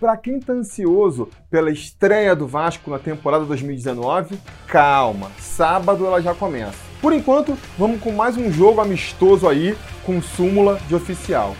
Para quem está ansioso pela estreia do Vasco na temporada 2019, calma, sábado ela já começa. Por enquanto, vamos com mais um jogo amistoso aí com súmula de oficial.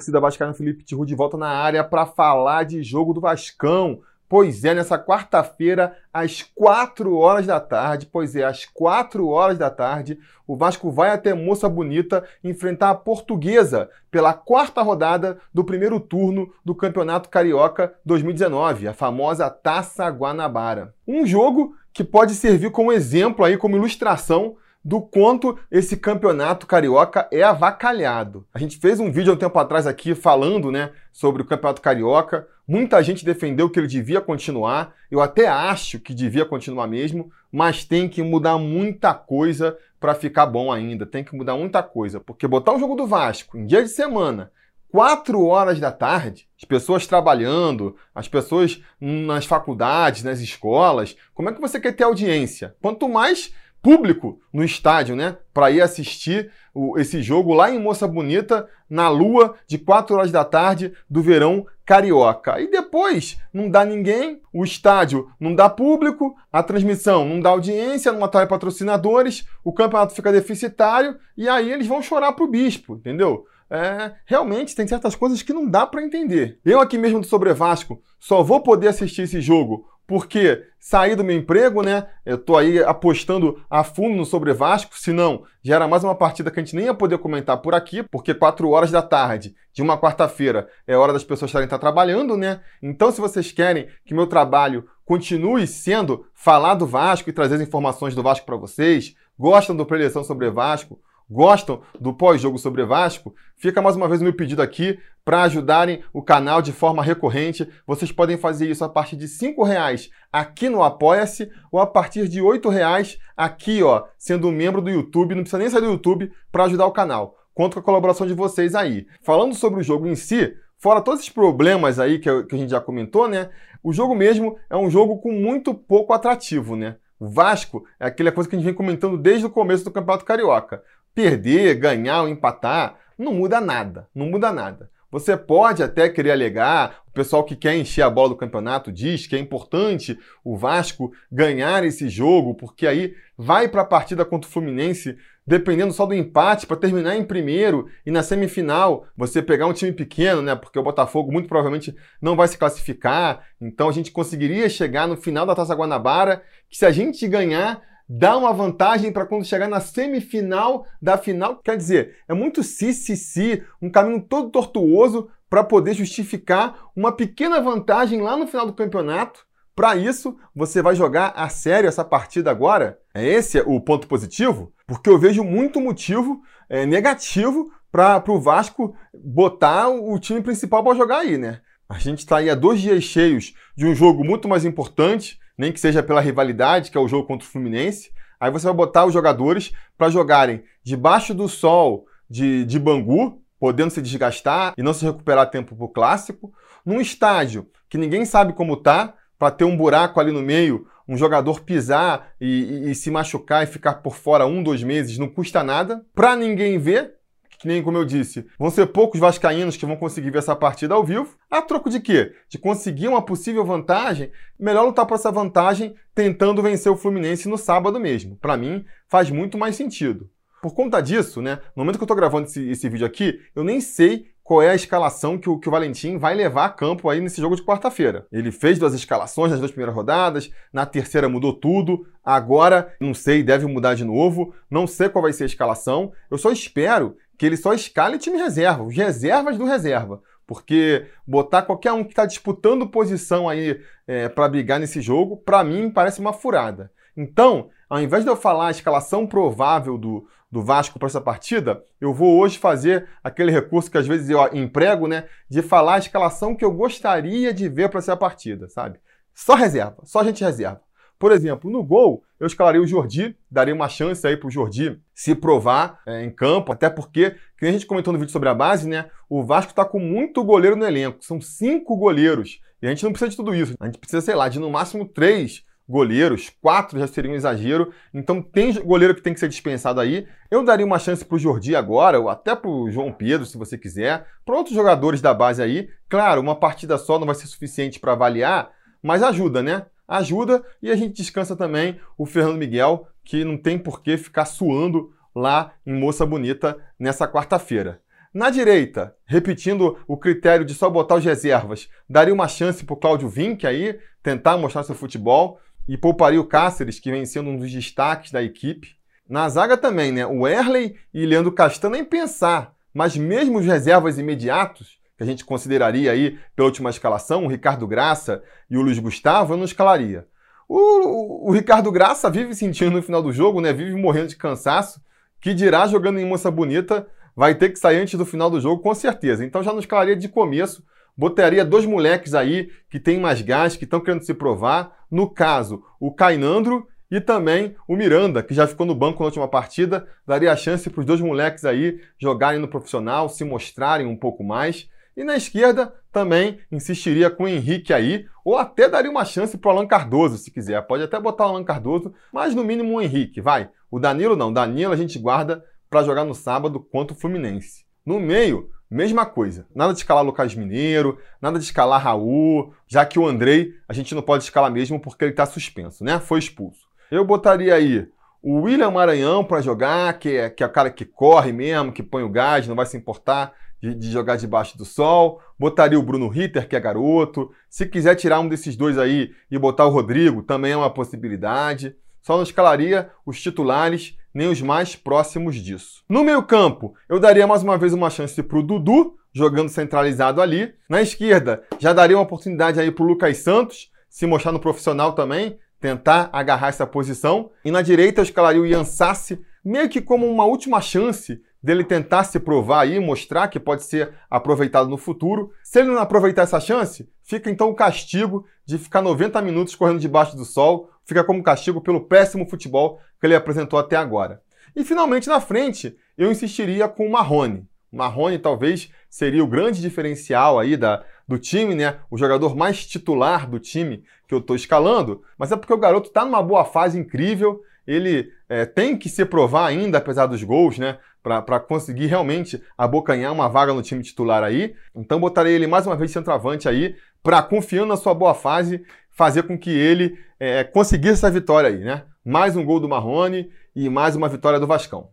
Torcida vascaína Felipe Tiru de volta na área para falar de jogo do Vascão. Pois é, nessa quarta-feira, às 4 horas da tarde, pois é, às 4 horas da tarde, o Vasco vai até Moça Bonita enfrentar a Portuguesa pela quarta rodada do primeiro turno do Campeonato Carioca 2019, a famosa Taça Guanabara. Um jogo que pode servir como exemplo aí, como ilustração do quanto esse campeonato carioca é avacalhado. A gente fez um vídeo há um tempo atrás aqui falando né, sobre o campeonato carioca. Muita gente defendeu que ele devia continuar. Eu até acho que devia continuar mesmo, mas tem que mudar muita coisa para ficar bom ainda. Tem que mudar muita coisa. Porque botar um jogo do Vasco em dia de semana, 4 horas da tarde, as pessoas trabalhando, as pessoas nas faculdades, nas escolas, como é que você quer ter audiência? Quanto mais público no estádio, né? Para ir assistir o, esse jogo lá em Moça Bonita, na lua de 4 horas da tarde do verão carioca. E depois não dá ninguém, o estádio não dá público, a transmissão não dá audiência, não atrai patrocinadores, o campeonato fica deficitário e aí eles vão chorar pro bispo, entendeu? É, realmente tem certas coisas que não dá para entender. Eu aqui mesmo do Sobre Vasco só vou poder assistir esse jogo porque saí do meu emprego, né? Eu tô aí apostando a fundo no sobre Vasco, senão já era mais uma partida que a gente nem ia poder comentar por aqui, porque 4 horas da tarde de uma quarta-feira é hora das pessoas estarem estar trabalhando, né? Então, se vocês querem que meu trabalho continue sendo falar do Vasco e trazer as informações do Vasco para vocês, gostam do Preleção sobre Vasco, gostam do pós-jogo sobre Vasco, fica mais uma vez o meu pedido aqui para ajudarem o canal de forma recorrente. Vocês podem fazer isso a partir de R$ reais aqui no Apoia-se ou a partir de R$ reais aqui, ó, sendo um membro do YouTube. Não precisa nem sair do YouTube para ajudar o canal. Conto com a colaboração de vocês aí. Falando sobre o jogo em si, fora todos esses problemas aí que, a gente já comentou, né? O jogo mesmo é um jogo com muito pouco atrativo, né? O Vasco é aquela coisa que a gente vem comentando desde o começo do Campeonato Carioca. Perder, ganhar ou empatar não muda nada, não muda nada. Você pode até querer alegar, o pessoal que quer encher a bola do campeonato diz que é importante o Vasco ganhar esse jogo, porque aí vai para a partida contra o Fluminense dependendo só do empate para terminar em primeiro e na semifinal você pegar um time pequeno, né? Porque o Botafogo muito provavelmente não vai se classificar. Então a gente conseguiria chegar no final da Taça Guanabara, que se a gente ganhar, dá uma vantagem para quando chegar na semifinal da final. Quer dizer, é muito si, si, si, um caminho todo tortuoso para poder justificar uma pequena vantagem lá no final do campeonato. Para isso, você vai jogar a sério essa partida agora? É esse o ponto positivo? Porque eu vejo muito motivo é, negativo para o Vasco botar o time principal para jogar aí, né? A gente está aí a dois dias cheios de um jogo muito mais importante, nem que seja pela rivalidade, que é o jogo contra o Fluminense. Aí você vai botar os jogadores para jogarem debaixo do sol de, de Bangu, podendo se desgastar e não se recuperar tempo para o clássico, num estádio que ninguém sabe como tá, para ter um buraco ali no meio, um jogador pisar e, e, e, se machucar e ficar por fora um, dois meses, não custa nada, para ninguém ver, que nem como eu disse, vão ser poucos vascaínos que vão conseguir ver essa partida ao vivo. A troco de quê? De conseguir uma possível vantagem, melhor lutar por essa vantagem tentando vencer o Fluminense no sábado mesmo. Para mim, faz muito mais sentido. Por conta disso, né, no momento que eu estou gravando esse, esse, vídeo aqui, eu nem sei qual é a escalação que o, que o Valentim vai levar a campo aí nesse jogo de quarta-feira. Ele fez duas escalações nas duas primeiras rodadas, na terceira mudou tudo, agora, não sei, deve mudar de novo, não sei qual vai ser a escalação. Eu só espero que ele só escale time reserva, os reservas do reserva. Porque botar qualquer um que está disputando posição aí é, para brigar nesse jogo, para mim parece uma furada. Então, ao invés de eu falar a escalação provável do, do Vasco para essa partida, eu vou hoje fazer aquele recurso que às vezes eu emprego, né? De falar a escalação que eu gostaria de ver para essa partida, sabe? Só reserva, só gente reserva. Por exemplo, no gol, eu escalaria o Jordi, daria uma chance aí pro Jordi se provar é, em campo, até porque, que a gente comentou no vídeo sobre a base, né? O Vasco tá com muito goleiro no elenco, são cinco goleiros. E a gente não precisa de tudo isso. A gente precisa, sei lá, de no máximo três goleiros, quatro já seria um exagero. Então tem goleiro que tem que ser dispensado aí. Eu daria uma chance para o Jordi agora, ou até para o João Pedro, se você quiser, para outros jogadores da base aí. Claro, uma partida só não vai ser suficiente para avaliar, mas ajuda, né? Ajuda e a gente descansa também o Fernando Miguel, que não tem por que ficar suando lá em Moça Bonita nessa quarta-feira. Na direita, repetindo o critério de só botar os reservas, daria uma chance para o Cláudio Vinck aí, tentar mostrar seu futebol e pouparia o Cáceres, que vem sendo um dos destaques da equipe. Na zaga também, né? O Erley e Leandro Castanho nem pensar, mas mesmo os reservas imediatos, que a gente consideraria aí pela última escalação, o Ricardo Graça e o Luiz Gustavo, eu não escalaria. O, o, o Ricardo Graça vive sentindo no final do jogo, né? Vive morrendo de cansaço, que dirá jogando em Moça Bonita, vai ter que sair antes do final do jogo, com certeza. Então já não escalaria de começo, botaria dois moleques aí que tem mais gás, que estão querendo se provar, no caso, o Cainandro e também o Miranda, que já ficou no banco na última partida, daria a chance para os dois moleques aí jogarem no profissional, se mostrarem um pouco mais. E na esquerda também insistiria com o Henrique aí, ou até daria uma chance para o Alan Cardoso, se quiser. Pode até botar o Alan Cardoso, mas no mínimo o Henrique, vai. O Danilo não, Danilo a gente guarda para jogar no sábado contra o Fluminense. No meio, Mesma coisa. Nada de escalar Lucas Mineiro, nada de escalar Raul, já que o Andrei a gente não pode escalar mesmo porque ele está suspenso, né? Foi expulso. Eu botaria aí o William Maranhão para jogar, que é, que é o cara que corre mesmo, que põe o gás, não vai se importar de, de, jogar debaixo do sol. Botaria o Bruno Ritter, que é garoto. Se quiser tirar um desses dois aí e botar o Rodrigo, também é uma possibilidade. Só não escalaria os titulares nem os mais próximos disso. No meio-campo, eu daria mais uma vez uma chance para o Dudu, jogando centralizado ali. Na esquerda, já daria uma oportunidade aí para o Lucas Santos, se mostrar no profissional também, tentar agarrar essa posição. E na direita, eu escalaria o Ian Sassi, meio que como uma última chance dele tentar se provar aí, mostrar que pode ser aproveitado no futuro. Se ele não aproveitar essa chance, fica então o castigo de ficar 90 minutos correndo debaixo do sol, fica como castigo pelo péssimo futebol que ele apresentou até agora. E finalmente na frente, eu insistiria com o Marrone. O Marrone talvez seria o grande diferencial aí da, do time, né? O jogador mais titular do time que eu estou escalando, mas é porque o garoto está numa boa fase incrível, ele é, tem que se provar ainda, apesar dos gols, né? Para conseguir realmente abocanhar uma vaga no time titular aí. Então botarei ele mais uma vez centroavante aí, para confiando na sua boa fase, fazer com que ele é, conseguisse essa vitória aí, né? Mais um gol do Marrone e mais uma vitória do Vascão.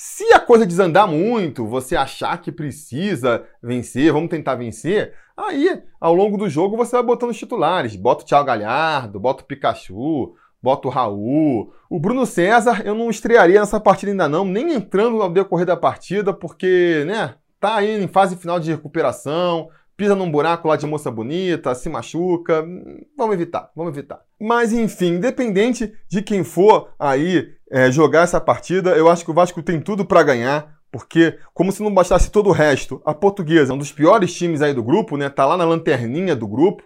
Se a coisa desandar muito, você achar que precisa vencer, vamos tentar vencer, aí ao longo do jogo você vai botando os titulares. Bota o Thiago Galhardo, bota o Pikachu, bota o Raul. O Bruno César eu não estrearia nessa partida ainda não, nem entrando no decorrer da partida, porque, né, tá aí em fase final de recuperação, pisa num buraco lá de moça bonita, se machuca. Vamos evitar, vamos evitar. Mas enfim, independente de quem for aí é, jogar essa partida, eu acho que o Vasco tem tudo para ganhar. Porque, como se não bastasse todo o resto, a portuguesa é um dos piores times aí do grupo, né? Tá lá na lanterninha do grupo.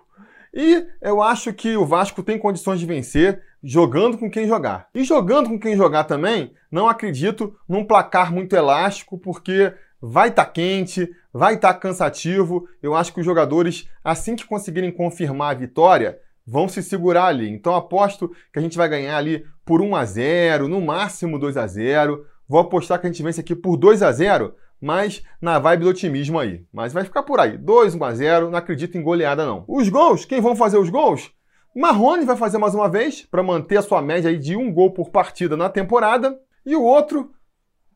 E eu acho que o Vasco tem condições de vencer jogando com quem jogar. E jogando com quem jogar também, não acredito num placar muito elástico, porque vai estar tá quente, vai estar tá cansativo. Eu acho que os jogadores, assim que conseguirem confirmar a vitória, vão se segurar ali. Então aposto que a gente vai ganhar ali por 1 a 0, no máximo 2 a 0. Vou apostar que a gente vence aqui por 2 a 0 mas na vibe do otimismo aí. Mas vai ficar por aí. 2, 1 a 0, não acredito em goleada não. Os gols, quem vão fazer os gols? Marrone vai fazer mais uma vez para manter a sua média aí de um gol por partida na temporada. E o outro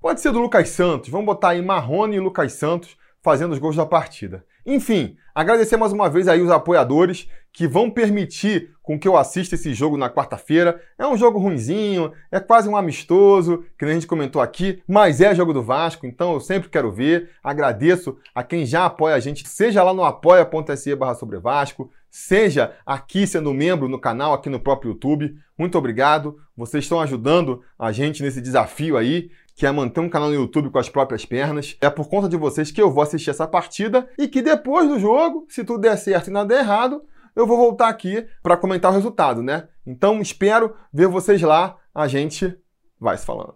pode ser do Lucas Santos. Vamos botar aí Marrone e Lucas Santos fazendo os gols da partida. Enfim, agradecer mais uma vez aí os apoiadores que vão permitir com que eu assista esse jogo na quarta-feira. É um jogo ruinzinho, é quase um amistoso, que a gente comentou aqui, mas é jogo do Vasco, então eu sempre quero ver. Agradeço a quem já apoia a gente, seja lá no apoia.se barra sobre Vasco, seja aqui sendo membro no canal, aqui no próprio YouTube. Muito obrigado, vocês estão ajudando a gente nesse desafio aí que é manter um canal no YouTube com as próprias pernas. É por conta de vocês que eu vou assistir essa partida e que depois do jogo, se tudo der certo e nada der errado, eu vou voltar aqui para comentar o resultado, né? Então espero ver vocês lá. A gente vai se falando.